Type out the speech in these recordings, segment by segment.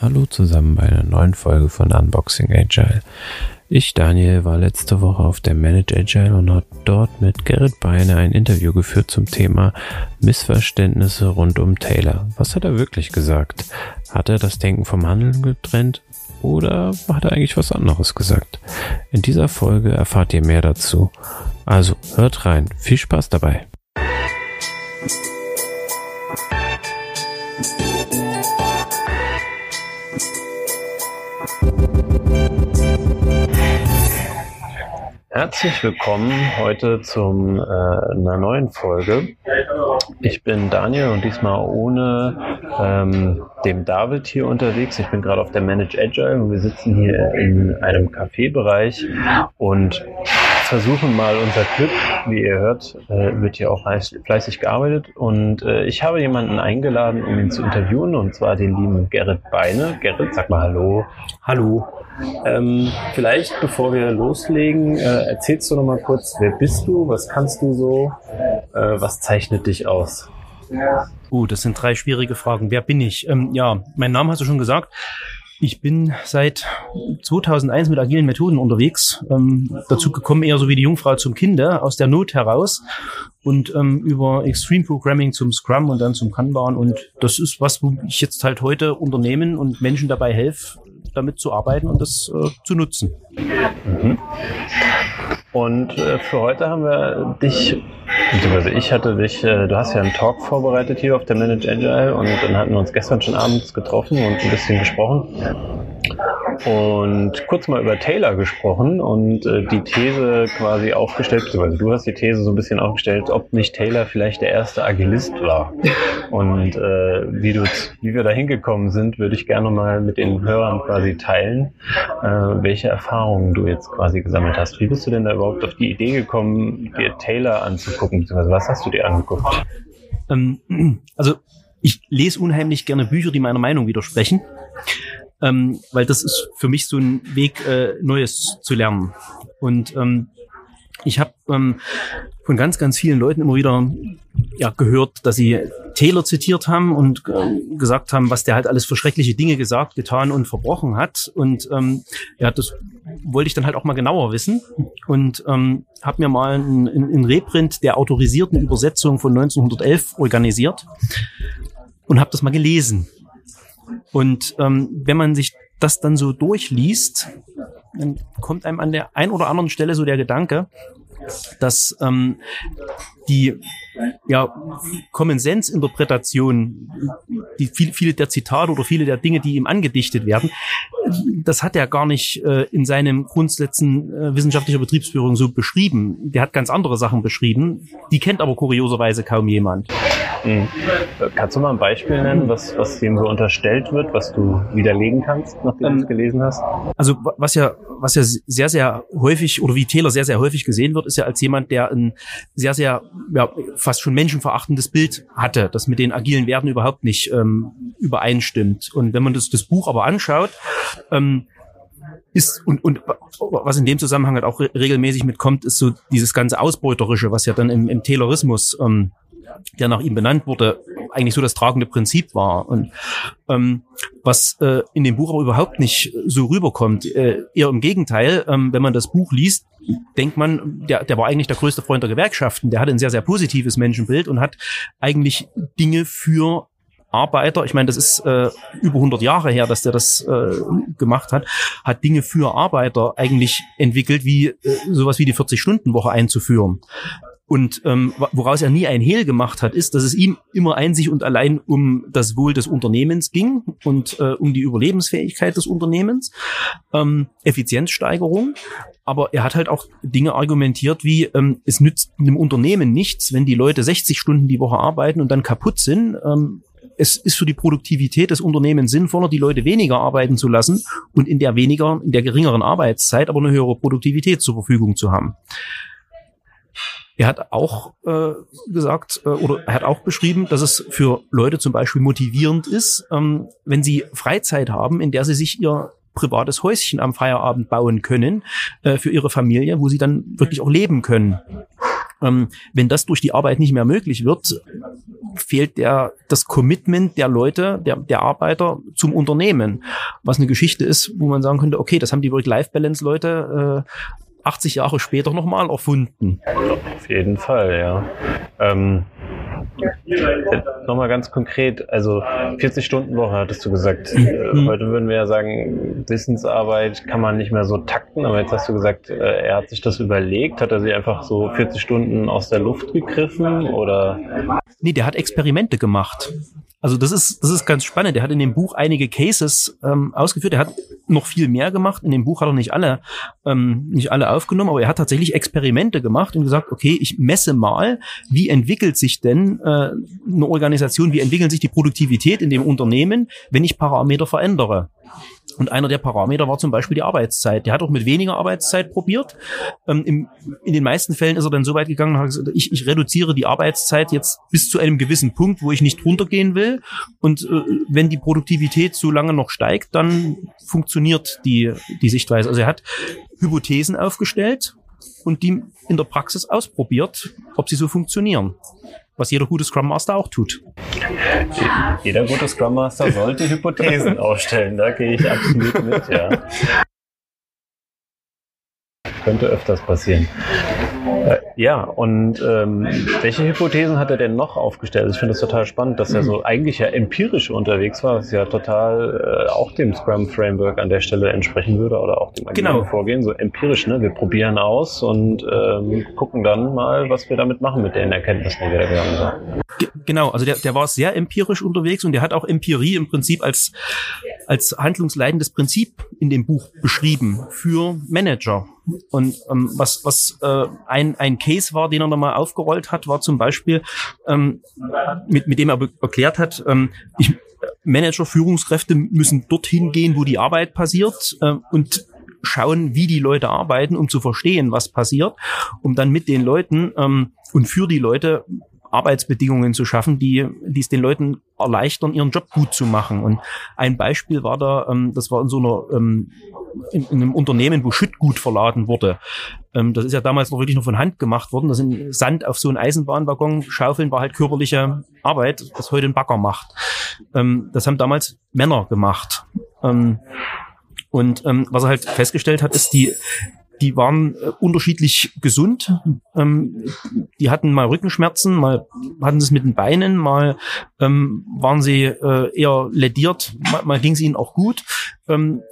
Hallo zusammen bei einer neuen Folge von Unboxing Agile. Ich, Daniel, war letzte Woche auf der Manage Agile und hat dort mit Gerrit Beine ein Interview geführt zum Thema Missverständnisse rund um Taylor. Was hat er wirklich gesagt? Hat er das Denken vom Handeln getrennt? Oder hat er eigentlich was anderes gesagt? In dieser Folge erfahrt ihr mehr dazu. Also hört rein. Viel Spaß dabei. Herzlich willkommen heute zum äh, einer neuen Folge. Ich bin Daniel und diesmal ohne ähm, dem David hier unterwegs. Ich bin gerade auf der Manage Agile und wir sitzen hier in einem Café-Bereich und versuchen mal unser Glück. Wie ihr hört, äh, wird hier auch fleißig gearbeitet und äh, ich habe jemanden eingeladen, um ihn zu interviewen und zwar den lieben Gerrit Beine. Gerrit, sag mal Hallo. Hallo. Ähm, vielleicht, bevor wir loslegen, äh, erzählst du noch mal kurz, wer bist du, was kannst du so, äh, was zeichnet dich aus? Uh, das sind drei schwierige Fragen. Wer bin ich? Ähm, ja, mein Name hast du schon gesagt. Ich bin seit 2001 mit agilen Methoden unterwegs. Ähm, dazu gekommen eher so wie die Jungfrau zum Kinder aus der Not heraus und ähm, über Extreme Programming zum Scrum und dann zum Kanban. Und das ist was, wo ich jetzt halt heute Unternehmen und Menschen dabei helfe, damit zu arbeiten und das äh, zu nutzen. Mhm. Und äh, für heute haben wir dich, beziehungsweise ich hatte dich, äh, du hast ja einen Talk vorbereitet hier auf der Manage Agile und dann hatten wir uns gestern schon abends getroffen und ein bisschen gesprochen und kurz mal über Taylor gesprochen und äh, die These quasi aufgestellt, beziehungsweise du hast die These so ein bisschen aufgestellt, ob nicht Taylor vielleicht der erste Agilist war. Und äh, wie, du, wie wir da hingekommen sind, würde ich gerne mal mit den Hörern quasi teilen, äh, welche Erfahrungen du jetzt quasi gesammelt hast. Wie bist du denn da überhaupt auf die Idee gekommen, dir Taylor anzugucken, beziehungsweise was hast du dir angeguckt? Ähm, also ich lese unheimlich gerne Bücher, die meiner Meinung widersprechen ähm, weil das ist für mich so ein Weg, äh, Neues zu lernen. Und ähm, ich habe ähm, von ganz, ganz vielen Leuten immer wieder ja, gehört, dass sie Taylor zitiert haben und äh, gesagt haben, was der halt alles für schreckliche Dinge gesagt, getan und verbrochen hat. Und ähm, ja, das wollte ich dann halt auch mal genauer wissen und ähm, habe mir mal einen, einen Reprint der autorisierten Übersetzung von 1911 organisiert und habe das mal gelesen. Und ähm, wenn man sich das dann so durchliest, dann kommt einem an der ein oder anderen Stelle so der Gedanke, dass ähm, die ja, Common Sense Interpretation, die viel, viele der Zitate oder viele der Dinge, die ihm angedichtet werden, das hat er gar nicht äh, in seinem Grundsätzen äh, wissenschaftlicher Betriebsführung so beschrieben. Der hat ganz andere Sachen beschrieben. Die kennt aber kurioserweise kaum jemand. Mhm. Kannst du mal ein Beispiel nennen, was, was dem so unterstellt wird, was du widerlegen kannst, nachdem ähm, du es gelesen hast? Also was ja, was ja sehr, sehr häufig oder wie Taylor sehr, sehr häufig gesehen wird, ist ja als jemand, der ein sehr, sehr ja, fast schon menschenverachtendes Bild hatte, das mit den agilen Werten überhaupt nicht ähm, übereinstimmt. Und wenn man das, das Buch aber anschaut, ähm, ist und, und was in dem Zusammenhang halt auch re regelmäßig mitkommt, ist so dieses ganze Ausbeuterische, was ja dann im, im Taylorismus ähm, der nach ihm benannt wurde, eigentlich so das tragende Prinzip war. Und ähm, was äh, in dem Buch aber überhaupt nicht so rüberkommt, äh, eher im Gegenteil, ähm, wenn man das Buch liest, denkt man, der, der war eigentlich der größte Freund der Gewerkschaften, der hatte ein sehr, sehr positives Menschenbild und hat eigentlich Dinge für Arbeiter, ich meine, das ist äh, über 100 Jahre her, dass der das äh, gemacht hat, hat Dinge für Arbeiter eigentlich entwickelt, wie äh, sowas wie die 40-Stunden-Woche einzuführen. Und ähm, woraus er nie ein Hehl gemacht hat, ist, dass es ihm immer einzig und allein um das Wohl des Unternehmens ging und äh, um die Überlebensfähigkeit des Unternehmens, ähm, Effizienzsteigerung. Aber er hat halt auch Dinge argumentiert, wie ähm, es nützt einem Unternehmen nichts, wenn die Leute 60 Stunden die Woche arbeiten und dann kaputt sind. Ähm, es ist für die Produktivität des Unternehmens sinnvoller, die Leute weniger arbeiten zu lassen und in der weniger, in der geringeren Arbeitszeit aber eine höhere Produktivität zur Verfügung zu haben. Er hat auch äh, gesagt äh, oder er hat auch beschrieben, dass es für Leute zum Beispiel motivierend ist, ähm, wenn sie Freizeit haben, in der sie sich ihr privates Häuschen am Feierabend bauen können äh, für ihre Familie, wo sie dann wirklich auch leben können. Ähm, wenn das durch die Arbeit nicht mehr möglich wird, fehlt der, das Commitment der Leute, der, der Arbeiter zum Unternehmen. Was eine Geschichte ist, wo man sagen könnte, okay, das haben die Work-Life-Balance-Leute äh, 80 Jahre später nochmal erfunden. Auf jeden Fall, ja. Ähm, Nochmal ganz konkret, also 40-Stunden-Woche hattest du gesagt. Mhm. Heute würden wir ja sagen, Wissensarbeit kann man nicht mehr so takten, aber jetzt hast du gesagt, äh, er hat sich das überlegt. Hat er sich einfach so 40 Stunden aus der Luft gegriffen oder? Nee, der hat Experimente gemacht. Also das ist, das ist ganz spannend. Er hat in dem Buch einige Cases ähm, ausgeführt. Er hat noch viel mehr gemacht. In dem Buch hat er nicht alle, ähm, nicht alle aufgenommen, aber er hat tatsächlich Experimente gemacht und gesagt, okay, ich messe mal, wie entwickelt sich denn äh, eine Organisation, wie entwickelt sich die Produktivität in dem Unternehmen, wenn ich Parameter verändere. Und einer der Parameter war zum Beispiel die Arbeitszeit. Der hat auch mit weniger Arbeitszeit probiert. Ähm, im, in den meisten Fällen ist er dann so weit gegangen gesagt, ich, ich reduziere die Arbeitszeit jetzt bis zu einem gewissen Punkt, wo ich nicht runtergehen will. Und äh, wenn die Produktivität so lange noch steigt, dann funktioniert die, die Sichtweise. Also er hat Hypothesen aufgestellt und die in der Praxis ausprobiert, ob sie so funktionieren was jeder gute Scrum Master auch tut. Jeder gute Scrum Master sollte Hypothesen aufstellen, da gehe ich absolut mit, ja. Könnte öfters passieren. Äh, ja, und ähm, welche Hypothesen hat er denn noch aufgestellt? Ich finde es total spannend, dass er so eigentlich ja empirisch unterwegs war, was ja total äh, auch dem Scrum Framework an der Stelle entsprechen würde oder auch dem genau. Vorgehen, so empirisch, ne? Wir probieren aus und ähm, gucken dann mal, was wir damit machen mit den Erkenntnissen, die wir da gegangen sind. Genau, also der, der war sehr empirisch unterwegs und der hat auch Empirie im Prinzip als, als handlungsleitendes Prinzip in dem Buch beschrieben für Manager. Und ähm, was, was äh, ein, ein Case war, den er nochmal aufgerollt hat, war zum Beispiel, ähm, mit, mit dem er erklärt hat, ähm, ich, Manager, Führungskräfte müssen dorthin gehen, wo die Arbeit passiert äh, und schauen, wie die Leute arbeiten, um zu verstehen, was passiert, um dann mit den Leuten ähm, und für die Leute Arbeitsbedingungen zu schaffen, die, die es den Leuten erleichtern, ihren Job gut zu machen. Und ein Beispiel war da, ähm, das war in so einer, ähm, in, in einem Unternehmen, wo Schüttgut verladen wurde. Ähm, das ist ja damals noch wirklich nur von Hand gemacht worden. Das sind Sand auf so einen Eisenbahnwaggon schaufeln war halt körperliche Arbeit, das heute ein Bagger macht. Ähm, das haben damals Männer gemacht. Ähm, und ähm, was er halt festgestellt hat, ist, die, die waren äh, unterschiedlich gesund. Ähm, die hatten mal Rückenschmerzen, mal hatten sie es mit den Beinen, mal ähm, waren sie äh, eher lediert, mal, mal ging es ihnen auch gut. Ähm,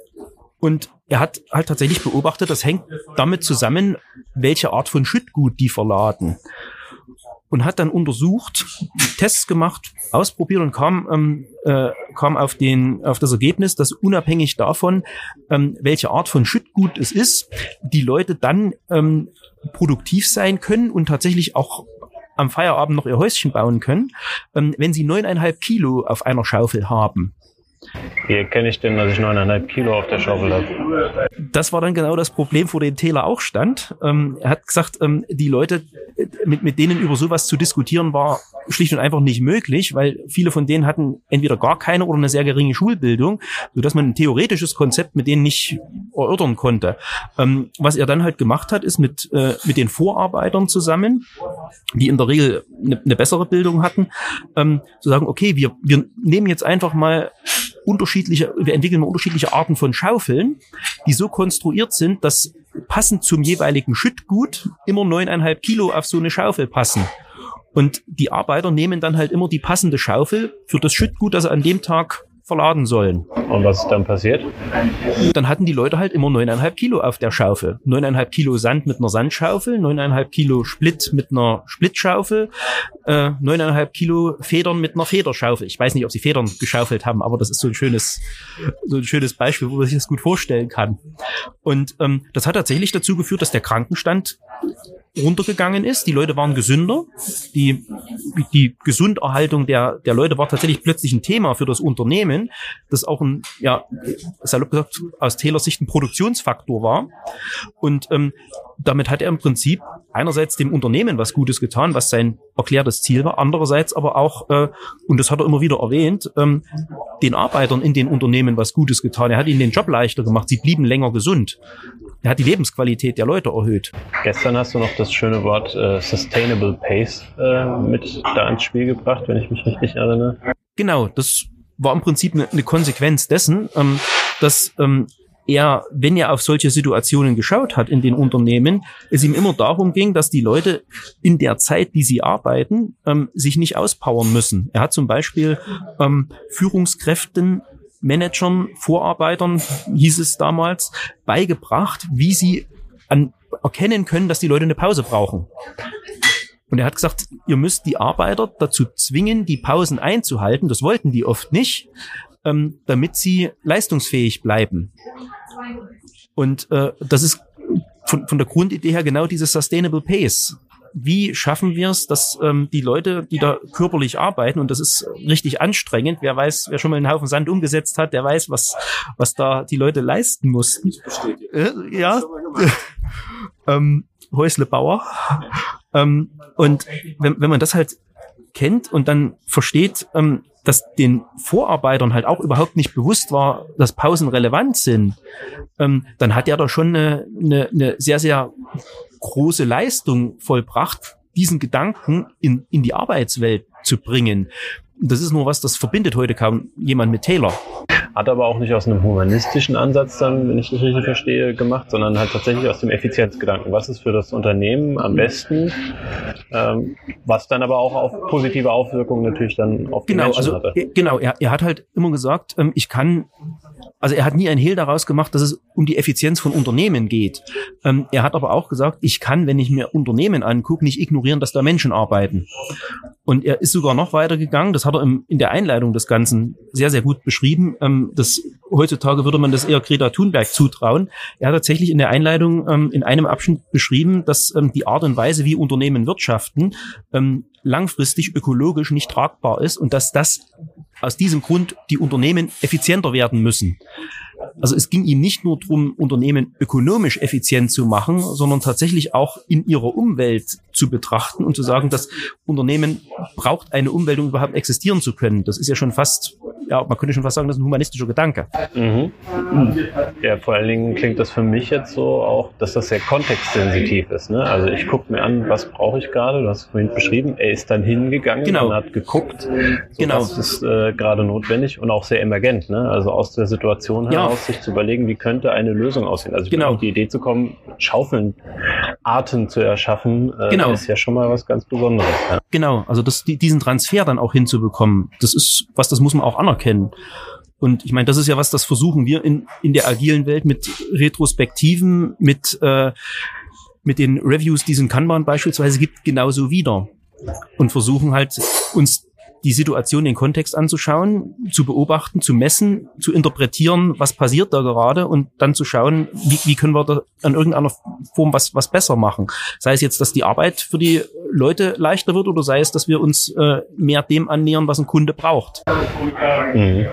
und er hat halt tatsächlich beobachtet, das hängt damit zusammen, welche Art von Schüttgut die verladen und hat dann untersucht, Tests gemacht, ausprobiert und kam, ähm, äh, kam auf, den, auf das Ergebnis, dass unabhängig davon, ähm, welche Art von Schüttgut es ist, die Leute dann ähm, produktiv sein können und tatsächlich auch am Feierabend noch ihr Häuschen bauen können, ähm, wenn sie neuneinhalb Kilo auf einer Schaufel haben. Wie erkenne ich denn, dass ich neuneinhalb Kilo auf der Schaufel habe? Das war dann genau das Problem, vor dem Taylor auch stand. Ähm, er hat gesagt, ähm, die Leute, mit, mit denen über sowas zu diskutieren, war schlicht und einfach nicht möglich, weil viele von denen hatten entweder gar keine oder eine sehr geringe Schulbildung, sodass man ein theoretisches Konzept mit denen nicht erörtern konnte. Ähm, was er dann halt gemacht hat, ist mit, äh, mit den Vorarbeitern zusammen, die in der Regel eine, eine bessere Bildung hatten, ähm, zu sagen, okay, wir, wir nehmen jetzt einfach mal unterschiedliche, wir entwickeln unterschiedliche Arten von Schaufeln, die so konstruiert sind, dass passend zum jeweiligen Schüttgut immer neuneinhalb Kilo auf so eine Schaufel passen. Und die Arbeiter nehmen dann halt immer die passende Schaufel für das Schüttgut, das sie an dem Tag verladen sollen. Und was ist dann passiert? Dann hatten die Leute halt immer neuneinhalb Kilo auf der Schaufel. Neuneinhalb Kilo Sand mit einer Sandschaufel, neuneinhalb Kilo Split mit einer Splitschaufel, äh, neuneinhalb Kilo Federn mit einer Federschaufel. Ich weiß nicht, ob sie Federn geschaufelt haben, aber das ist so ein schönes, so ein schönes Beispiel, wo man sich das gut vorstellen kann. Und ähm, das hat tatsächlich dazu geführt, dass der Krankenstand runtergegangen ist. Die Leute waren gesünder. Die, die Gesunderhaltung der, der Leute war tatsächlich plötzlich ein Thema für das Unternehmen, das auch ein, ja, salopp gesagt, aus Taylors Sicht ein Produktionsfaktor war. Und ähm, damit hat er im Prinzip einerseits dem Unternehmen was Gutes getan, was sein erklärtes Ziel war, andererseits aber auch, äh, und das hat er immer wieder erwähnt, ähm, den Arbeitern in den Unternehmen was Gutes getan. Er hat ihnen den Job leichter gemacht, sie blieben länger gesund. Er hat die Lebensqualität der Leute erhöht. Gestern hast du noch das schöne Wort äh, Sustainable Pace äh, mit da ins Spiel gebracht, wenn ich mich richtig erinnere. Genau, das war im Prinzip eine, eine Konsequenz dessen, ähm, dass ähm, er, wenn er auf solche Situationen geschaut hat in den Unternehmen, es ihm immer darum ging, dass die Leute in der Zeit, die sie arbeiten, ähm, sich nicht auspowern müssen. Er hat zum Beispiel ähm, Führungskräften Managern, Vorarbeitern, hieß es damals, beigebracht, wie sie an, erkennen können, dass die Leute eine Pause brauchen. Und er hat gesagt, ihr müsst die Arbeiter dazu zwingen, die Pausen einzuhalten. Das wollten die oft nicht, ähm, damit sie leistungsfähig bleiben. Und äh, das ist von, von der Grundidee her genau dieses Sustainable Pace. Wie schaffen wir es, dass ähm, die Leute, die da körperlich arbeiten, und das ist richtig anstrengend, wer weiß, wer schon mal einen Haufen Sand umgesetzt hat, der weiß, was, was da die Leute leisten mussten. Äh, ja. ähm, Häuslebauer. ähm, und wenn, wenn man das halt kennt und dann versteht, ähm, dass den Vorarbeitern halt auch überhaupt nicht bewusst war, dass Pausen relevant sind, ähm, dann hat er da schon eine, eine, eine sehr, sehr große Leistung vollbracht, diesen Gedanken in, in die Arbeitswelt zu bringen. Das ist nur was, das verbindet heute kaum jemand mit Taylor. Hat aber auch nicht aus einem humanistischen Ansatz dann, wenn ich das richtig verstehe, gemacht, sondern halt tatsächlich aus dem Effizienzgedanken. Was ist für das Unternehmen am besten? Ähm, was dann aber auch auf positive Auswirkungen natürlich dann auf die genau, Menschen also, hatte. Genau, er, er hat halt immer gesagt, ähm, ich kann also er hat nie ein Hehl daraus gemacht, dass es um die Effizienz von Unternehmen geht. Ähm, er hat aber auch gesagt, ich kann, wenn ich mir Unternehmen angucke, nicht ignorieren, dass da Menschen arbeiten. Und er ist sogar noch weiter gegangen, das hat er im, in der Einleitung des Ganzen sehr, sehr gut beschrieben. Ähm, das, heutzutage würde man das eher Greta Thunberg zutrauen. Er hat tatsächlich in der Einleitung ähm, in einem Abschnitt beschrieben, dass ähm, die Art und Weise, wie Unternehmen wirtschaften, ähm, langfristig ökologisch nicht tragbar ist und dass das aus diesem Grund die Unternehmen effizienter werden müssen. Also es ging ihm nicht nur darum, Unternehmen ökonomisch effizient zu machen, sondern tatsächlich auch in ihrer Umwelt zu betrachten und zu sagen, das Unternehmen braucht eine Umwelt, um überhaupt existieren zu können. Das ist ja schon fast, ja, man könnte schon fast sagen, das ist ein humanistischer Gedanke. Mhm. Ja, vor allen Dingen klingt das für mich jetzt so auch, dass das sehr kontextsensitiv ist. Ne? Also ich gucke mir an, was brauche ich gerade, du hast es vorhin beschrieben, er ist dann hingegangen Genau. und hat geguckt, so Genau. was ist äh, gerade notwendig und auch sehr emergent. Ne? Also aus der Situation Ja. heraus sich zu überlegen, wie könnte eine Lösung aussehen. Also Genau. auf die Idee zu kommen, Schaufeln, Arten zu erschaffen, äh, Genau. ist ja schon mal was ganz Besonderes. Ja. Genau, also das, die, diesen Transfer dann auch hinzubekommen, das ist was, das muss man auch anerkennen. Und ich meine, das ist ja was, das versuchen wir in, in der agilen Welt mit Retrospektiven, mit, äh, mit den Reviews, die es in Kanban beispielsweise gibt, genauso wieder. Und versuchen halt uns die Situation, den Kontext anzuschauen, zu beobachten, zu messen, zu interpretieren, was passiert da gerade und dann zu schauen, wie, wie können wir da an irgendeiner Form was, was besser machen. Sei es jetzt, dass die Arbeit für die Leute leichter wird oder sei es, dass wir uns äh, mehr dem annähern, was ein Kunde braucht. Mhm.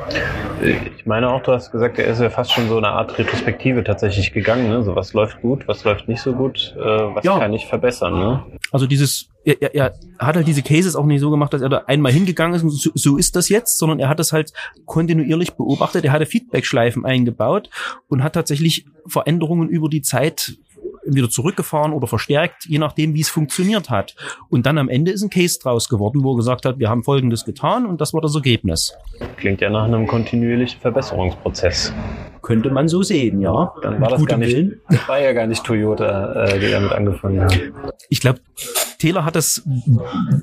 Ich meine auch, du hast gesagt, er ist ja fast schon so eine Art Retrospektive tatsächlich gegangen. Ne? So was läuft gut, was läuft nicht so gut, äh, was Ja. kann ich verbessern. Ne? Also dieses, er, er, er hat halt diese Cases auch nicht so gemacht, dass er da einmal hingegangen ist und so, so ist das jetzt, sondern er hat das halt kontinuierlich beobachtet. Er hatte Feedback-Schleifen eingebaut und hat tatsächlich Veränderungen über die Zeit wieder zurückgefahren oder verstärkt, je nachdem, wie es funktioniert hat. Und dann am Ende ist ein Case draus geworden, wo er gesagt hat, wir haben Folgendes getan und das war das Ergebnis. Klingt ja nach einem kontinuierlichen Verbesserungsprozess. Könnte man so sehen, ja. Dann war Mit das gar nicht, Willen. das war ja gar nicht Toyota, äh, die damit angefangen haben. ich glaube, Taylor hat das,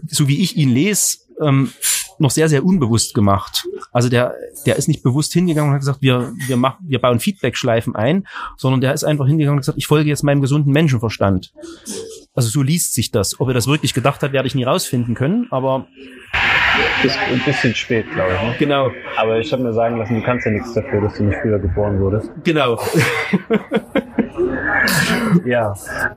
so wie ich ihn lese, ähm, noch sehr, sehr unbewusst gemacht. Also der, der ist nicht bewusst hingegangen und hat gesagt, wir, wir machen, wir bauen Feedback-Schleifen ein, sondern der ist einfach hingegangen und gesagt, ich folge jetzt meinem gesunden Menschenverstand. Also so liest sich das. Ob er das wirklich gedacht hat, werde ich nie rausfinden können, aber Ist ein bisschen spät, glaube ich. Ne? genau, Aber ich habe mir sagen lassen, du kannst ja nichts dafür, dass du nicht früher geboren wurdest. genau. Ja,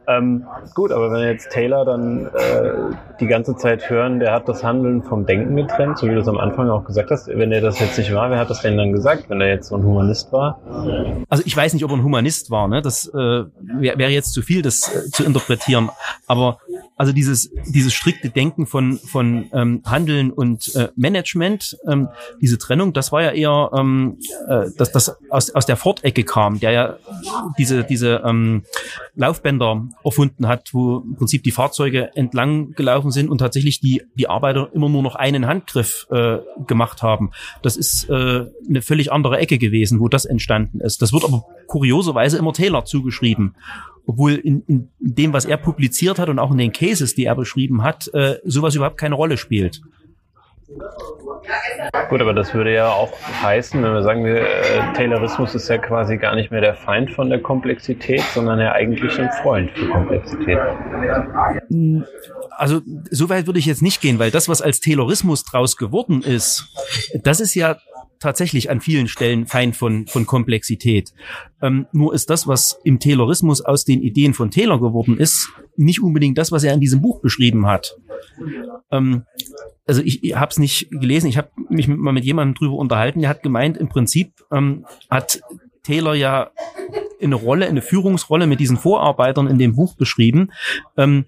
ähm, gut, aber wenn wir jetzt Taylor dann äh, die ganze Zeit hören, der hat das Handeln vom Denken getrennt, so wie du es am Anfang auch gesagt hast. Wenn er das jetzt nicht war, wer hat das denn dann gesagt, wenn er jetzt so ein Humanist war? Also ich weiß nicht, ob er ein Humanist war, ne? Das äh, wäre wär jetzt zu viel, das äh, zu interpretieren. Aber also dieses, dieses strikte Denken von, von ähm, Handeln und äh, Management, ähm, diese Trennung, das war ja eher, ähm, äh, dass das aus, aus der Ford-Ecke kam, der ja diese, diese ähm, Laufbänder erfunden hat, wo im Prinzip die Fahrzeuge entlang gelaufen sind und tatsächlich die, die Arbeiter immer nur noch einen Handgriff äh, gemacht haben. Das ist äh, eine völlig andere Ecke gewesen, wo das entstanden ist. Das wird aber kurioserweise immer Taylor zugeschrieben obwohl in, in dem, was er publiziert hat und auch in den Cases, die er beschrieben hat, äh, sowas überhaupt keine Rolle spielt. Gut, aber das würde ja auch heißen, wenn wir sagen, wir, äh, Taylorismus ist ja quasi gar nicht mehr der Feind von der Komplexität, sondern ja eigentlich ein Freund für Komplexität. Also so weit würde ich jetzt nicht gehen, weil das, was als Taylorismus draus geworden ist, das ist ja tatsächlich an vielen Stellen Feind von, von Komplexität. Ähm, nur ist das, was im Taylorismus aus den Ideen von Taylor geworden ist, nicht unbedingt das, was er in diesem Buch beschrieben hat. Ähm, also ich, ich habe es nicht gelesen, ich habe mich mal mit jemandem drüber unterhalten, der hat gemeint, im Prinzip ähm, hat Taylor ja eine Rolle, eine Führungsrolle mit diesen Vorarbeitern in dem Buch beschrieben, ähm,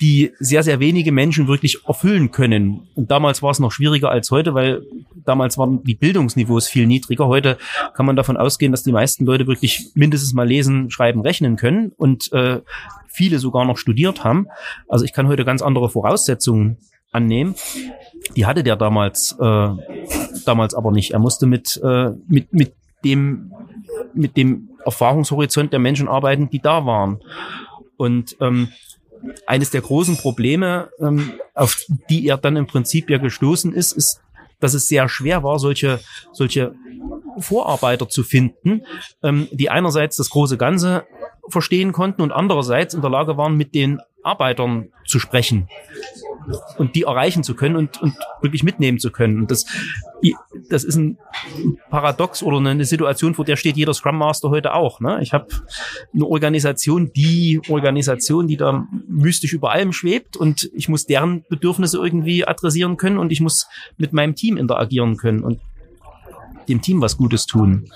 die sehr, sehr wenige Menschen wirklich erfüllen können. Und damals war es noch schwieriger als heute, weil damals waren die Bildungsniveaus viel niedriger. Heute kann man davon ausgehen, dass die meisten Leute wirklich mindestens mal lesen, schreiben, rechnen können und äh, viele sogar noch studiert haben. Also ich kann heute ganz andere Voraussetzungen annehmen. Die hatte der damals äh, damals aber nicht. Er musste mit äh, mit mit dem mit dem Erfahrungshorizont der Menschen arbeiten, die da waren. Und ähm, eines der großen Probleme, ähm, auf die er dann im Prinzip ja gestoßen ist, ist, dass es sehr schwer war, solche, solche Vorarbeiter zu finden, ähm, die einerseits das große Ganze verstehen konnten und andererseits in der Lage waren, mit den Arbeitern zu sprechen und die erreichen zu können und, und wirklich mitnehmen zu können. Und das, das ist ein Paradox oder eine Situation, vor der steht jeder Scrum Master heute auch. Ne? Ich habe eine Organisation, die Organisation, die da mystisch über allem schwebt und ich muss deren Bedürfnisse irgendwie adressieren können und ich muss mit meinem Team interagieren können und dem Team was Gutes tun.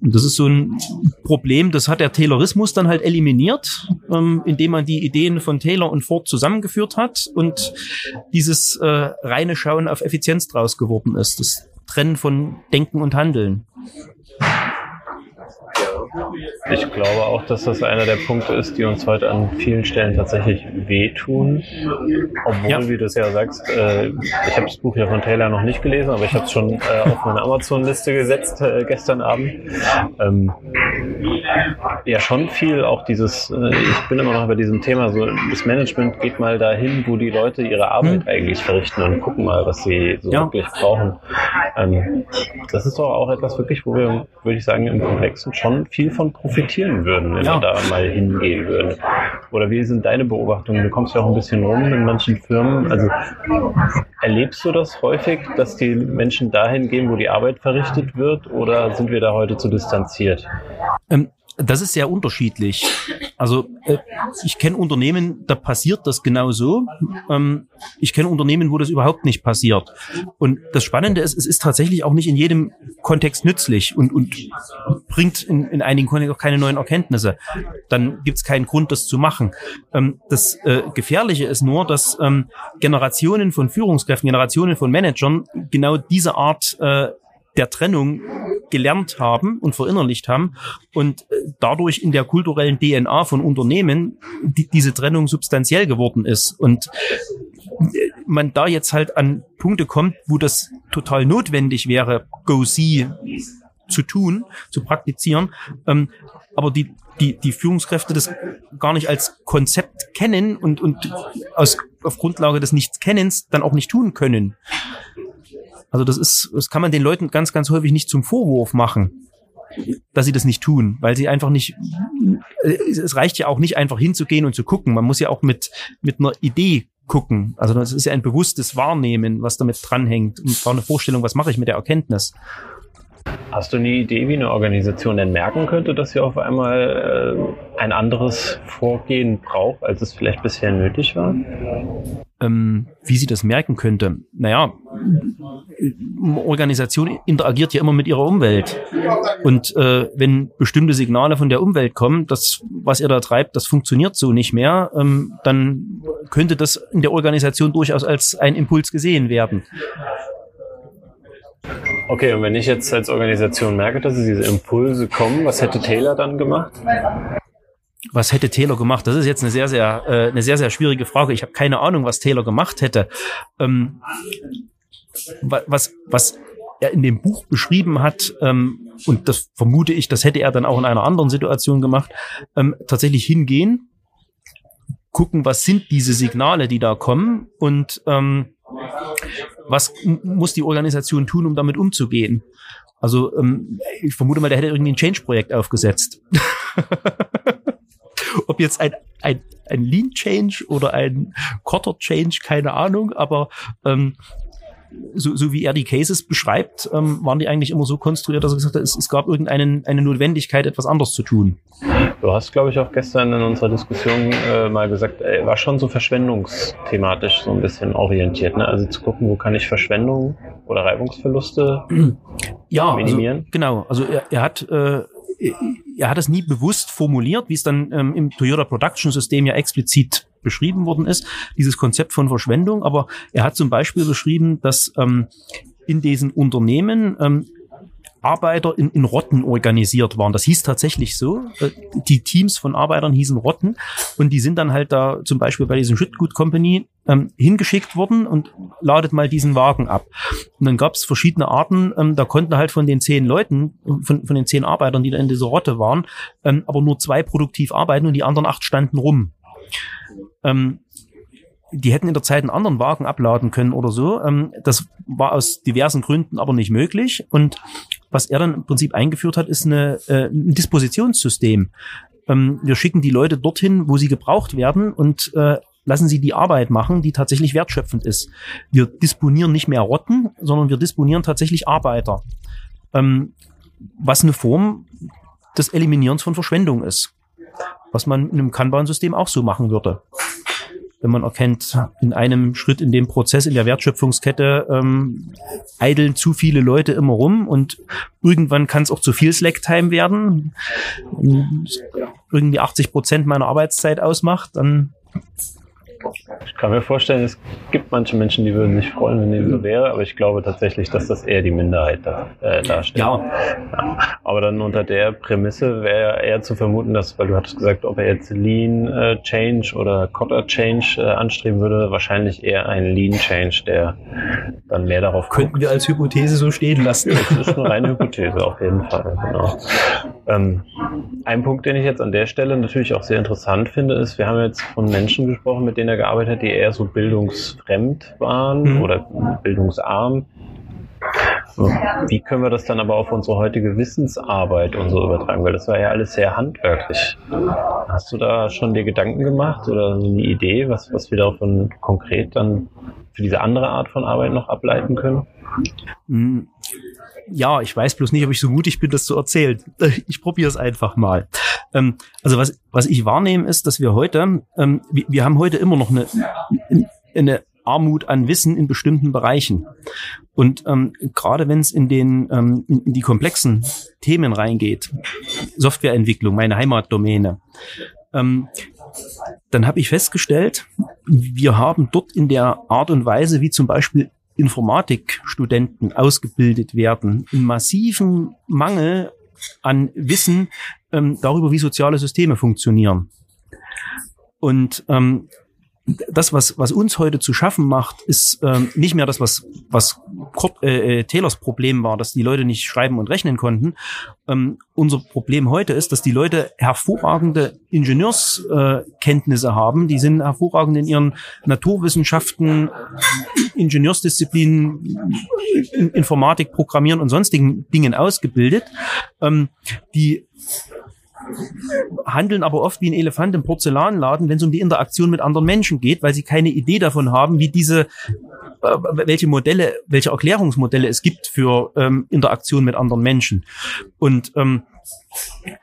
Und das ist so ein Problem, das hat der Taylorismus dann halt eliminiert, ähm, indem man die Ideen von Taylor und Ford zusammengeführt hat und dieses äh, reine Schauen auf Effizienz draus geworden ist. Das Trennen von Denken und Handeln. Ich glaube auch, dass das einer der Punkte ist, die uns heute an vielen Stellen tatsächlich wehtun. Obwohl, ja. wie du es ja sagst, äh, ich habe das Buch ja von Taylor noch nicht gelesen, aber ich habe es schon äh, auf meine Amazon-Liste gesetzt äh, gestern Abend. Ähm, ja, schon viel auch dieses, äh, ich bin immer noch bei diesem Thema, so das Management geht mal dahin, wo die Leute ihre Arbeit hm. eigentlich verrichten und gucken mal, was sie so ja. wirklich brauchen. Ähm, das ist doch auch etwas wirklich, wo wir, würde ich sagen, im Komplexen schon viel von profitieren würden, wenn ja. wir da mal hingehen würden. Oder wie sind deine Beobachtungen? Du kommst ja auch ein bisschen rum in manchen Firmen. Also erlebst du das häufig, dass die Menschen dahin gehen, wo die Arbeit verrichtet wird, oder sind wir da heute zu distanziert? Ähm, das ist sehr unterschiedlich. Also äh, ich kenne Unternehmen, da passiert das genau so. Ähm, ich kenne Unternehmen, wo das überhaupt nicht passiert. Und das Spannende ist, es ist tatsächlich auch nicht in jedem Kontext nützlich und, und bringt in, in einigen Kontexten auch keine neuen Erkenntnisse. Dann gibt es keinen Grund, das zu machen. Ähm, das äh, Gefährliche ist nur, dass ähm, Generationen von Führungskräften, Generationen von Managern genau diese Art äh, der Trennung gelernt haben und verinnerlicht haben und äh, dadurch in der kulturellen DNA von Unternehmen die, diese Trennung substanziell geworden ist und äh, man da jetzt halt an Punkte kommt, wo das total notwendig wäre, Go See zu tun, zu praktizieren, ähm, aber die die, die Führungskräfte das gar nicht als Konzept kennen und, und aus, auf Grundlage des Nichtskennens dann auch nicht tun können. Also das ist, das kann man den Leuten ganz, ganz häufig nicht zum Vorwurf machen, dass sie das nicht tun, weil sie einfach nicht, es reicht ja auch nicht einfach hinzugehen und zu gucken. Man muss ja auch mit, mit einer Idee gucken. Also das ist ja ein bewusstes Wahrnehmen, was damit dranhängt und zwar eine Vorstellung, was mache ich mit der Erkenntnis. Hast du eine Idee, wie eine Organisation denn merken könnte, dass sie auf einmal äh, ein anderes Vorgehen braucht, als es vielleicht bisher nötig war? Ähm, wie sie das merken könnte? Naja, eine Organisation interagiert ja immer mit ihrer Umwelt. Und äh, wenn bestimmte Signale von der Umwelt kommen, das, was ihr da treibt, das funktioniert so nicht mehr, ähm, dann könnte das in der Organisation durchaus als ein Impuls gesehen werden. Okay, und wenn ich jetzt als Organisation merke, dass diese Impulse kommen, was hätte Taylor dann gemacht? Was hätte Taylor gemacht? Das ist jetzt eine sehr, sehr, äh, eine sehr, sehr schwierige Frage. Ich habe keine Ahnung, was Taylor gemacht hätte. Ähm, was, was er in dem Buch beschrieben hat, ähm, und das vermute ich, das hätte er dann auch in einer anderen Situation gemacht, ähm, tatsächlich hingehen, gucken, was sind diese Signale, die da kommen und ähm, was muss die Organisation tun, um damit umzugehen? Also ähm, ich vermute mal, der hätte irgendwie ein Change-Projekt aufgesetzt. Ob jetzt ein, ein, ein Lean Change oder ein Quarter Change, keine Ahnung, aber ähm, so, so wie er die Cases beschreibt, ähm, waren die eigentlich immer so konstruiert, dass er gesagt hat, es, es gab irgendeine eine Notwendigkeit, etwas anders zu tun. Du hast, glaube ich, auch gestern in unserer Diskussion äh, mal gesagt, er war schon so verschwendungsthematisch so ein bisschen orientiert. Ne? Also zu gucken, wo kann ich Verschwendung oder Reibungsverluste ja, also minimieren? Also, genau. Also er, er hat äh, er hat es nie bewusst formuliert, wie es dann ähm, im Toyota Production System ja explizit beschrieben worden ist, dieses Konzept von Verschwendung. Aber er hat zum Beispiel beschrieben, dass ähm, in diesen Unternehmen ähm, Arbeiter in, in Rotten organisiert waren. Das hieß tatsächlich so. Äh, die Teams von Arbeitern hießen Rotten und die sind dann halt da zum Beispiel bei diesem Schüttgut Company ähm, hingeschickt worden und ladet mal diesen Wagen ab. Und dann gab es verschiedene Arten. Ähm, da konnten halt von den zehn Leuten, von, von den zehn Arbeitern, die da in dieser Rotte waren, ähm, aber nur zwei produktiv arbeiten und die anderen acht standen rum. Ähm, die hätten in der Zeit einen anderen Wagen abladen können oder so. Ähm, das war aus diversen Gründen aber nicht möglich. Und was er dann im Prinzip eingeführt hat, ist eine, äh, ein Dispositionssystem. Ähm, wir schicken die Leute dorthin, wo sie gebraucht werden und äh, lassen sie die Arbeit machen, die tatsächlich wertschöpfend ist. Wir disponieren nicht mehr Rotten, sondern wir disponieren tatsächlich Arbeiter. Ähm, was eine Form des Eliminierens von Verschwendung ist. Was man in einem Kanban-System auch so machen würde wenn man erkennt, in einem Schritt in dem Prozess in der Wertschöpfungskette ähm, eideln zu viele Leute immer rum und irgendwann kann es auch zu viel Slack-Time werden, irgendwie 80 Prozent meiner Arbeitszeit ausmacht, dann ich kann mir vorstellen, es gibt manche Menschen, die würden sich freuen, wenn dem so wäre, aber ich glaube tatsächlich, dass das eher die Minderheit da, äh, darstellt. Ja. ja. Aber dann unter der Prämisse wäre eher zu vermuten, dass, weil du hattest gesagt, ob er jetzt Lean äh, Change oder Cotter Change äh, anstreben würde, wahrscheinlich eher ein Lean Change, der dann mehr darauf Könnten guckt. wir als Hypothese so stehen lassen. Das ist eine reine Hypothese, auf jeden Fall. Genau. Ähm, ein Punkt, den ich jetzt an der Stelle natürlich auch sehr interessant finde, ist, wir haben jetzt von Menschen gesprochen, mit denen er gearbeitet hat, die eher so bildungsfremd waren mhm. oder bildungsarm. Wie können wir das dann aber auf unsere heutige Wissensarbeit und so übertragen? Weil das war ja alles sehr handwerklich. Hast du da schon dir Gedanken gemacht oder eine Idee, was, was wir davon konkret dann für diese andere Art von Arbeit noch ableiten können? Ja, ich weiß bloß nicht, ob ich so mutig bin, das zu erzählen. Ich probiere es einfach mal. Ähm, also was, was ich wahrnehme, ist, dass wir heute, ähm, wir, wir haben heute immer noch eine, eine Armut an Wissen in bestimmten Bereichen. Und ähm, gerade wenn es in den ähm, in die komplexen Themen reingeht, Softwareentwicklung, meine Heimatdomäne, ähm, dann habe ich festgestellt, wir haben dort in der Art und Weise, wie zum Beispiel Informatikstudenten ausgebildet werden, einen massiven Mangel an Wissen ähm, darüber, wie soziale Systeme funktionieren. Und ähm, das, was, was uns heute zu schaffen macht, ist ähm, nicht mehr das, was, was Kurt, äh, äh, Taylors Problem war, dass die Leute nicht schreiben und rechnen konnten. Ähm, unser Problem heute ist, dass die Leute hervorragende Ingenieurskenntnisse äh, haben. Die sind hervorragend in ihren Naturwissenschaften, Ingenieursdisziplinen, Informatik, Programmieren und sonstigen Dingen ausgebildet. Ähm, die handeln aber oft wie ein Elefant im Porzellanladen, wenn es um die Interaktion mit anderen Menschen geht, weil sie keine Idee davon haben, wie diese welche Modelle, welche Erklärungsmodelle es gibt für ähm, Interaktion mit anderen Menschen. Und ähm,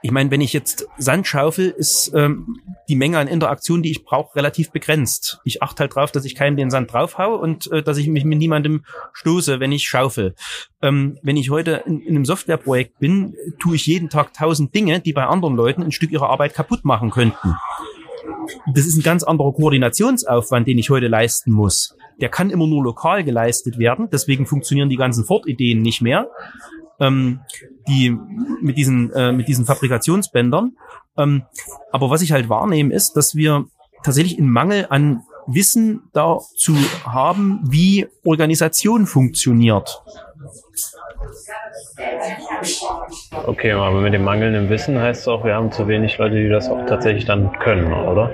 ich meine, wenn ich jetzt Sand schaufel, ist ähm, die Menge an Interaktion, die ich brauche, relativ begrenzt. Ich achte halt drauf, dass ich keinem den Sand draufhau und äh, dass ich mich mit niemandem stoße, wenn ich schaufel. Ähm, wenn ich heute in, in einem Softwareprojekt bin, tue ich jeden Tag tausend Dinge, die bei anderen Leuten ein Stück ihrer Arbeit kaputt machen könnten. Das ist ein ganz anderer Koordinationsaufwand, den ich heute leisten muss. Der kann immer nur lokal geleistet werden. Deswegen funktionieren die ganzen Fortideen nicht mehr ähm, die mit diesen äh, mit diesen Fabrikationsbändern. Ähm, aber was ich halt wahrnehme, ist, dass wir tatsächlich in Mangel an Wissen dazu haben, wie Organisation funktioniert. Okay, aber mit dem mangelnden Wissen heißt es auch, wir haben zu wenig Leute, die das auch tatsächlich dann können, oder?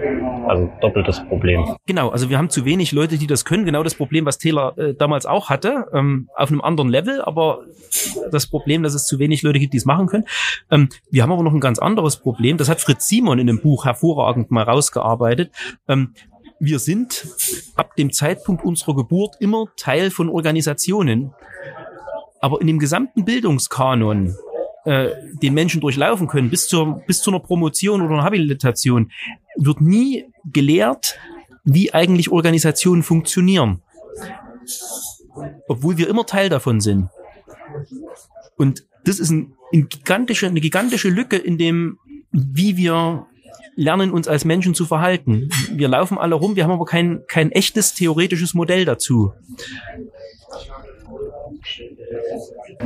Also doppeltes Problem. Genau, also wir haben zu wenig Leute, die das können. Genau das Problem, was Taylor äh, damals auch hatte, ähm, auf einem anderen Level, aber das Problem, dass es zu wenig Leute gibt, die es machen können. Ähm, wir haben aber noch ein ganz anderes Problem. Das hat Fritz Simon in dem Buch hervorragend mal rausgearbeitet. Ähm, wir sind ab dem Zeitpunkt unserer Geburt immer Teil von Organisationen. Aber in dem gesamten Bildungskanon, äh, den Menschen durchlaufen können, bis zur, bis zu einer Promotion oder einer Habilitation, wird nie gelehrt, wie eigentlich Organisationen funktionieren. Obwohl wir immer Teil davon sind. Und das ist ein, ein gigantische, eine gigantische Lücke in dem, wie wir lernen, uns als Menschen zu verhalten. Wir laufen alle rum, wir haben aber kein, kein echtes theoretisches Modell dazu.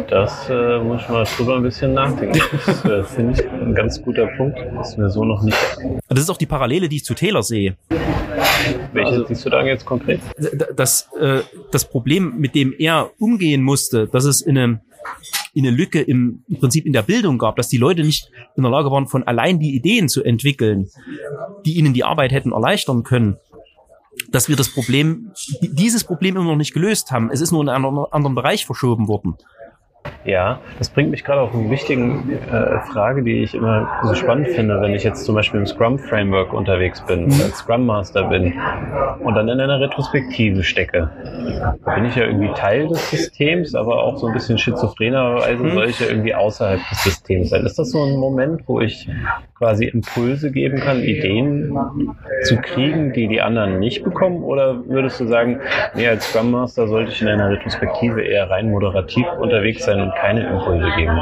Das äh, muss ich mal drüber ein bisschen nachdenken. Das äh, finde ich ein ganz guter Punkt. Das ist mir so noch nicht. Das ist auch die Parallele, die ich zu Taylor sehe. Welche also, siehst du da jetzt konkret? Das, äh, das Problem, mit dem er umgehen musste, dass es in einem in eine Lücke im, im Prinzip in der Bildung gab, dass die Leute nicht in der Lage waren, von allein die Ideen zu entwickeln, die ihnen die Arbeit hätten erleichtern können dass wir das Problem, dieses Problem immer noch nicht gelöst haben. Es ist nur in einen anderen Bereich verschoben worden. Ja, das bringt mich gerade auf eine wichtige äh, Frage, die ich immer so spannend finde, wenn ich jetzt zum Beispiel im Scrum-Framework unterwegs bin, oder als Scrum Master bin und dann in einer Retrospektive stecke. Da bin ich ja irgendwie Teil des Systems, aber auch so ein bisschen schizophrenerweise soll ich ja irgendwie außerhalb des Systems sein. Ist das so ein Moment, wo ich quasi Impulse geben kann, Ideen zu kriegen, die die anderen nicht bekommen? Oder würdest du sagen, nee, als Scrum Master sollte ich in einer Retrospektive eher rein moderativ unterwegs sein und keine Impulse geben.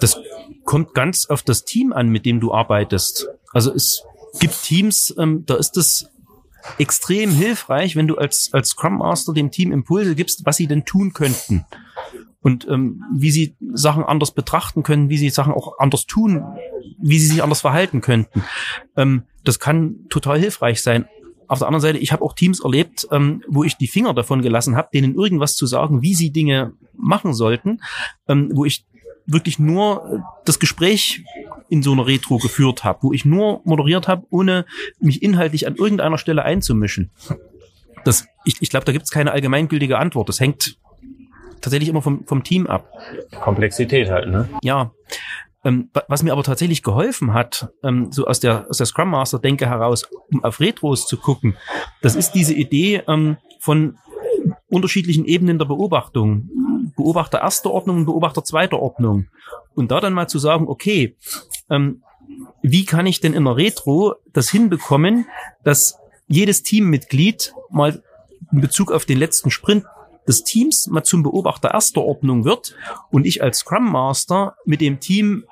Das kommt ganz auf das Team an, mit dem du arbeitest. Also es gibt Teams, ähm, da ist es extrem hilfreich, wenn du als, als Scrum Master dem Team Impulse gibst, was sie denn tun könnten. Und ähm, wie sie Sachen anders betrachten können, wie sie Sachen auch anders tun, wie sie sich anders verhalten könnten. Ähm, das kann total hilfreich sein. Auf der anderen Seite, ich habe auch Teams erlebt, ähm, wo ich die Finger davon gelassen habe, denen irgendwas zu sagen, wie sie Dinge machen sollten, ähm, wo ich wirklich nur äh, das Gespräch in so einer Retro geführt habe, wo ich nur moderiert habe, ohne mich inhaltlich an irgendeiner Stelle einzumischen. Das, ich ich glaube, da gibt es keine allgemeingültige Antwort. Das hängt tatsächlich immer vom, vom Team ab. Komplexität halt, ne? Ja. Ähm, was mir aber tatsächlich geholfen hat, ähm, so aus der, aus der Scrum Master Denke heraus, um auf Retros zu gucken, das ist diese Idee ähm, von unterschiedlichen Ebenen der Beobachtung. Beobachter erster Ordnung und Beobachter zweiter Ordnung. Und da dann mal zu sagen, okay, ähm, wie kann ich denn in der Retro das hinbekommen, dass jedes Teammitglied mal in Bezug auf den letzten Sprint des Teams mal zum Beobachter erster Ordnung wird und ich als Scrum Master mit dem Team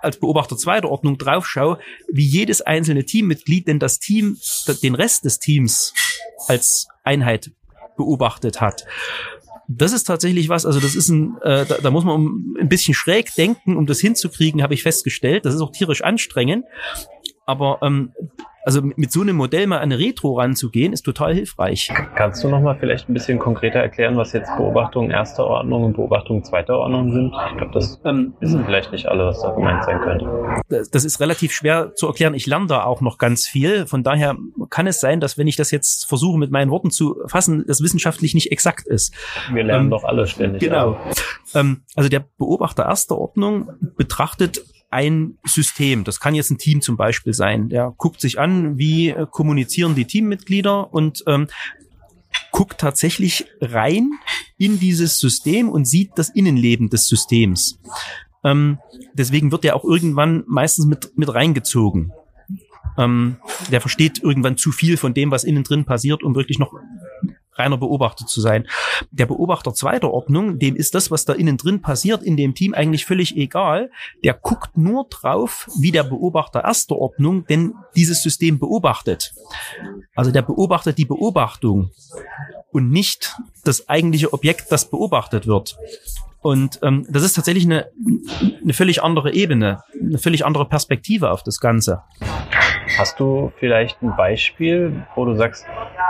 als Beobachter zweiter Ordnung draufschaue, wie jedes einzelne Teammitglied denn das Team, den Rest des Teams als Einheit beobachtet hat. Das ist tatsächlich was, also das ist ein, äh, da, da muss man ein bisschen schräg denken, um das hinzukriegen, habe ich festgestellt. Das ist auch tierisch anstrengend. Aber ähm, also mit so einem Modell mal an eine Retro ranzugehen, ist total hilfreich. Kannst du noch mal vielleicht ein bisschen konkreter erklären, was jetzt Beobachtungen erster Ordnung und Beobachtungen zweiter Ordnung sind? Ich glaube, das ähm, wissen vielleicht nicht alle, was da gemeint sein könnte. Das, das ist relativ schwer zu erklären. Ich lerne da auch noch ganz viel. Von daher kann es sein, dass wenn ich das jetzt versuche mit meinen Worten zu fassen, das wissenschaftlich nicht exakt ist. Wir lernen ähm, doch alle ständig. Genau. Ähm, also der Beobachter erster Ordnung betrachtet ein System. Das kann jetzt ein Team zum Beispiel sein. Der guckt sich an, wie äh, kommunizieren die Teammitglieder und ähm, guckt tatsächlich rein in dieses System und sieht das Innenleben des Systems. Ähm, deswegen wird er auch irgendwann meistens mit, mit reingezogen. Ähm, der versteht irgendwann zu viel von dem, was innen drin passiert, um wirklich noch reiner Beobachter zu sein. Der Beobachter zweiter Ordnung, dem ist das, was da innen drin passiert, in dem Team eigentlich völlig egal. Der guckt nur drauf, wie der Beobachter erster Ordnung denn dieses System beobachtet. Also der beobachtet die Beobachtung und nicht das eigentliche Objekt, das beobachtet wird. Und ähm, das ist tatsächlich eine, eine völlig andere Ebene, eine völlig andere Perspektive auf das Ganze. Hast du vielleicht ein Beispiel, wo du sagst,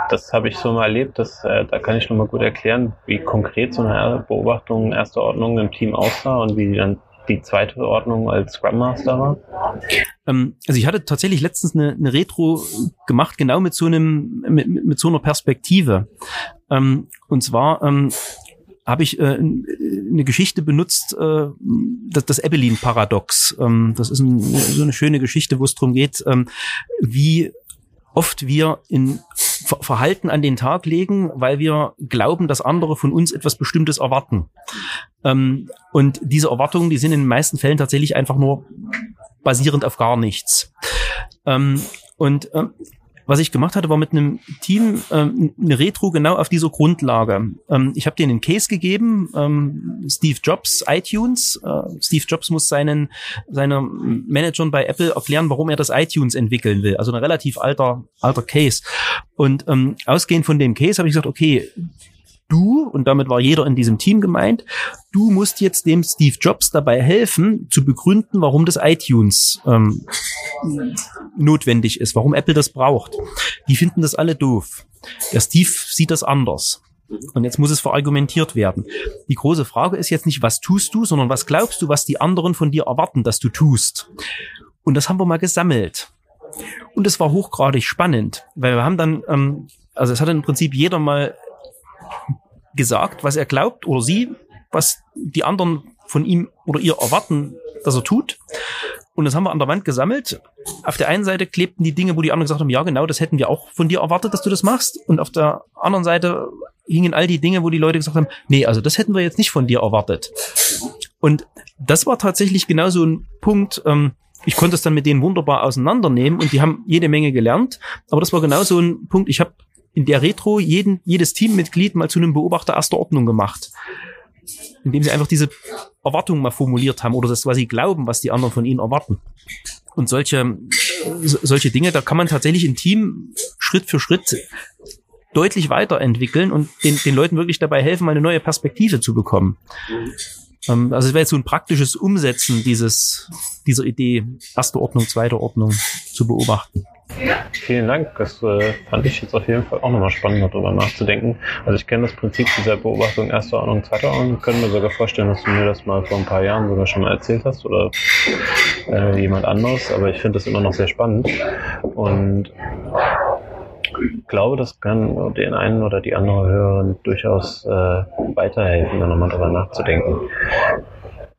das habe ich so mal erlebt, das, äh, da kann ich noch mal gut erklären, wie konkret so eine Beobachtung erster Ordnung im Team aussah und wie dann die zweite Ordnung als Scrum Master war? Ähm, also ich hatte tatsächlich letztens eine, eine Retro gemacht, genau mit so einem, mit, mit so einer Perspektive. Ähm, und zwar ähm, habe ich äh, eine Geschichte benutzt, äh, das, das Ebelin-Paradox. Ähm, das ist ein, so eine schöne Geschichte, wo es darum geht, ähm, wie oft wir in Verhalten an den Tag legen, weil wir glauben, dass andere von uns etwas Bestimmtes erwarten. Ähm, und diese Erwartungen, die sind in den meisten Fällen tatsächlich einfach nur basierend auf gar nichts. Ähm, und ähm, was ich gemacht hatte, war mit einem Team ähm, eine Retro genau auf dieser Grundlage. Ähm, ich habe denen einen Case gegeben, ähm, Steve Jobs, iTunes. Äh, Steve Jobs muss seinen seinen Managern bei Apple erklären, warum er das iTunes entwickeln will. Also ein relativ alter alter Case. Und ähm, ausgehend von dem Case habe ich gesagt, okay, du, und damit war jeder in diesem Team gemeint, du musst jetzt dem Steve Jobs dabei helfen, zu begründen, warum das iTunes ähm, notwendig ist, warum Apple das braucht. Die finden das alle doof. Der Steve sieht das anders. Und jetzt muss es verargumentiert werden. Die große Frage ist jetzt nicht, was tust du, sondern was glaubst du, was die anderen von dir erwarten, dass du tust. Und das haben wir mal gesammelt. Und es war hochgradig spannend, weil wir haben dann, ähm, also es hat im Prinzip jeder mal gesagt, was er glaubt oder sie, was die anderen von ihm oder ihr erwarten, dass er tut. Und das haben wir an der Wand gesammelt. Auf der einen Seite klebten die Dinge, wo die anderen gesagt haben, ja genau, das hätten wir auch von dir erwartet, dass du das machst. Und auf der anderen Seite hingen all die Dinge, wo die Leute gesagt haben, nee, also das hätten wir jetzt nicht von dir erwartet. Und das war tatsächlich genau so ein Punkt, ähm, ich konnte es dann mit denen wunderbar auseinandernehmen und die haben jede Menge gelernt. Aber das war genau so ein Punkt, ich habe in der Retro jeden, jedes Teammitglied mal zu einem Beobachter erster Ordnung gemacht. Indem sie einfach diese Erwartungen mal formuliert haben oder das, was sie glauben, was die anderen von ihnen erwarten. Und solche, solche Dinge, da kann man tatsächlich im Team Schritt für Schritt deutlich weiterentwickeln und den, den Leuten wirklich dabei helfen, mal eine neue Perspektive zu bekommen. Ähm, also es wäre jetzt so ein praktisches Umsetzen dieses, dieser Idee, erste Ordnung, zweite Ordnung zu beobachten. Vielen Dank. Das äh, fand ich jetzt auf jeden Fall auch nochmal spannend, darüber nachzudenken. Also ich kenne das Prinzip dieser Beobachtung erster Ordnung, zweiter Ordnung. Könnte mir sogar vorstellen, dass du mir das mal vor ein paar Jahren sogar schon mal erzählt hast oder äh, jemand anderes. Aber ich finde das immer noch sehr spannend. Und glaube, das kann den einen oder die andere Hörerin durchaus äh, weiterhelfen, da nochmal drüber nachzudenken.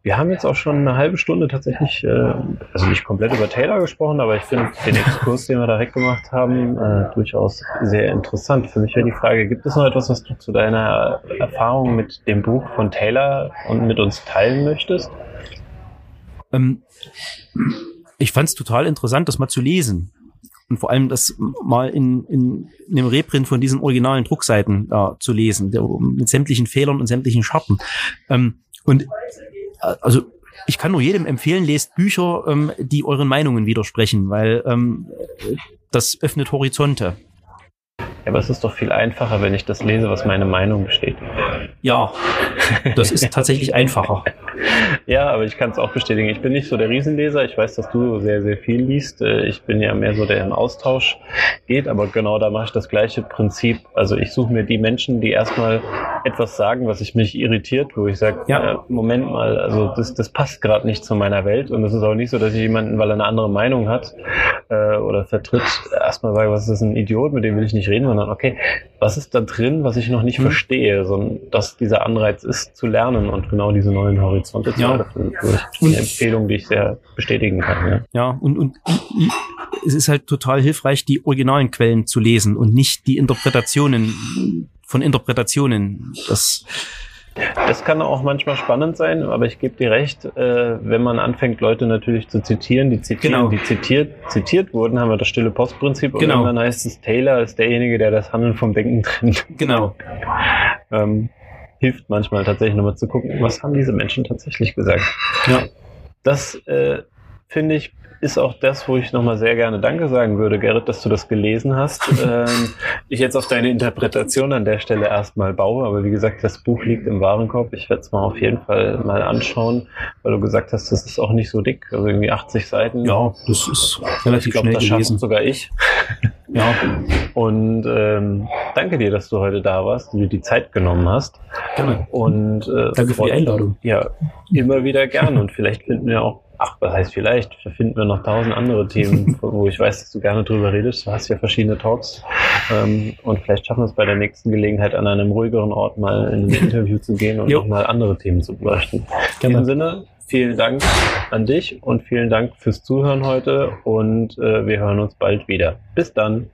Wir haben jetzt auch schon eine halbe Stunde tatsächlich, äh, also nicht komplett über Taylor gesprochen, aber ich finde den Exkurs, den wir da weggemacht haben, äh, durchaus sehr interessant. Für mich wäre die Frage, gibt es noch etwas, was du zu deiner Erfahrung mit dem Buch von Taylor und mit uns teilen möchtest? Ähm, ich fand es total interessant, das mal zu lesen. Und vor allem das mal in, in, in einem Reprint von diesen originalen Druckseiten äh, zu lesen, der, mit sämtlichen Fehlern und sämtlichen Scharten. Ähm, und also ich kann nur jedem empfehlen, lest Bücher, ähm, die euren Meinungen widersprechen, weil ähm, das öffnet Horizonte. Ja, aber es ist doch viel einfacher, wenn ich das lese, was meine Meinung bestätigt. Ja, das ist tatsächlich einfacher. Ja, aber ich kann es auch bestätigen. Ich bin nicht so der Riesenleser. Ich weiß, dass du sehr, sehr viel liest. Äh, ich bin ja mehr so, der im Austausch geht, aber genau da mache ich das gleiche Prinzip. Also ich suche mir die Menschen, die erstmal etwas sagen, was ich mich irritiert, wo ich sage, ja. äh, Moment mal, also das, das passt gerade nicht zu meiner Welt. Und es ist auch nicht so, dass ich jemanden, weil er eine andere Meinung hat äh, oder vertritt, erstmal sage, was ist ein Idiot, mit dem will ich nicht reden, sondern okay, was ist da drin, was ich noch nicht mhm. verstehe, sondern dass dieser Anreiz ist, zu lernen und genau diese neuen Horizonte zu ja. öffnen. Eine Empfehlung, die ich sehr bestätigen kann. Ja, ja und, und es ist halt total hilfreich, die originalen Quellen zu lesen und nicht die Interpretationen von Interpretationen. Das das kann auch manchmal spannend sein, aber ich gebe dir recht, äh, wenn man anfängt, Leute natürlich zu zitieren, die zitieren, Genau. die zitiert, zitiert wurden, haben wir das stille Postprinzip Genau. und dann heißt es, Taylor ist derjenige, der das Handeln vom Denken trennt. genau. ähm, hilft manchmal tatsächlich nochmal zu gucken, was haben diese Menschen tatsächlich gesagt. Ja. Das äh, finde ich ist auch das, wo ich nochmal sehr gerne Danke sagen würde, Gerrit, dass du das gelesen hast. ähm, ich jetzt auf deine Interpretation an der Stelle erstmal baue, aber wie gesagt, das Buch liegt im Warenkorb. Ich werde es mal auf jeden Fall mal anschauen, weil du gesagt hast, das ist auch nicht so dick, also irgendwie 80 Seiten. Ja, das ist ich relativ glaube, schnell das schafft gelesen. sogar ich. Ja, Und ähm, danke dir, dass du heute da warst, du dir die Zeit genommen hast. gerne. Und äh, Danke für die Einladung. Ja, immer wieder gern. Und vielleicht finden wir auch, ach, was heißt vielleicht, finden wir noch tausend andere Themen, wo ich weiß, dass du gerne drüber redest. Du hast ja verschiedene Talks. Ähm, und vielleicht schaffen wir es bei der nächsten Gelegenheit, an einem ruhigeren Ort mal in ein Interview zu gehen und nochmal andere Themen zu beleuchten. In diesem Sinne, vielen Dank an dich und vielen Dank fürs Zuhören heute und äh, wir hören uns bald wieder. Bis dann.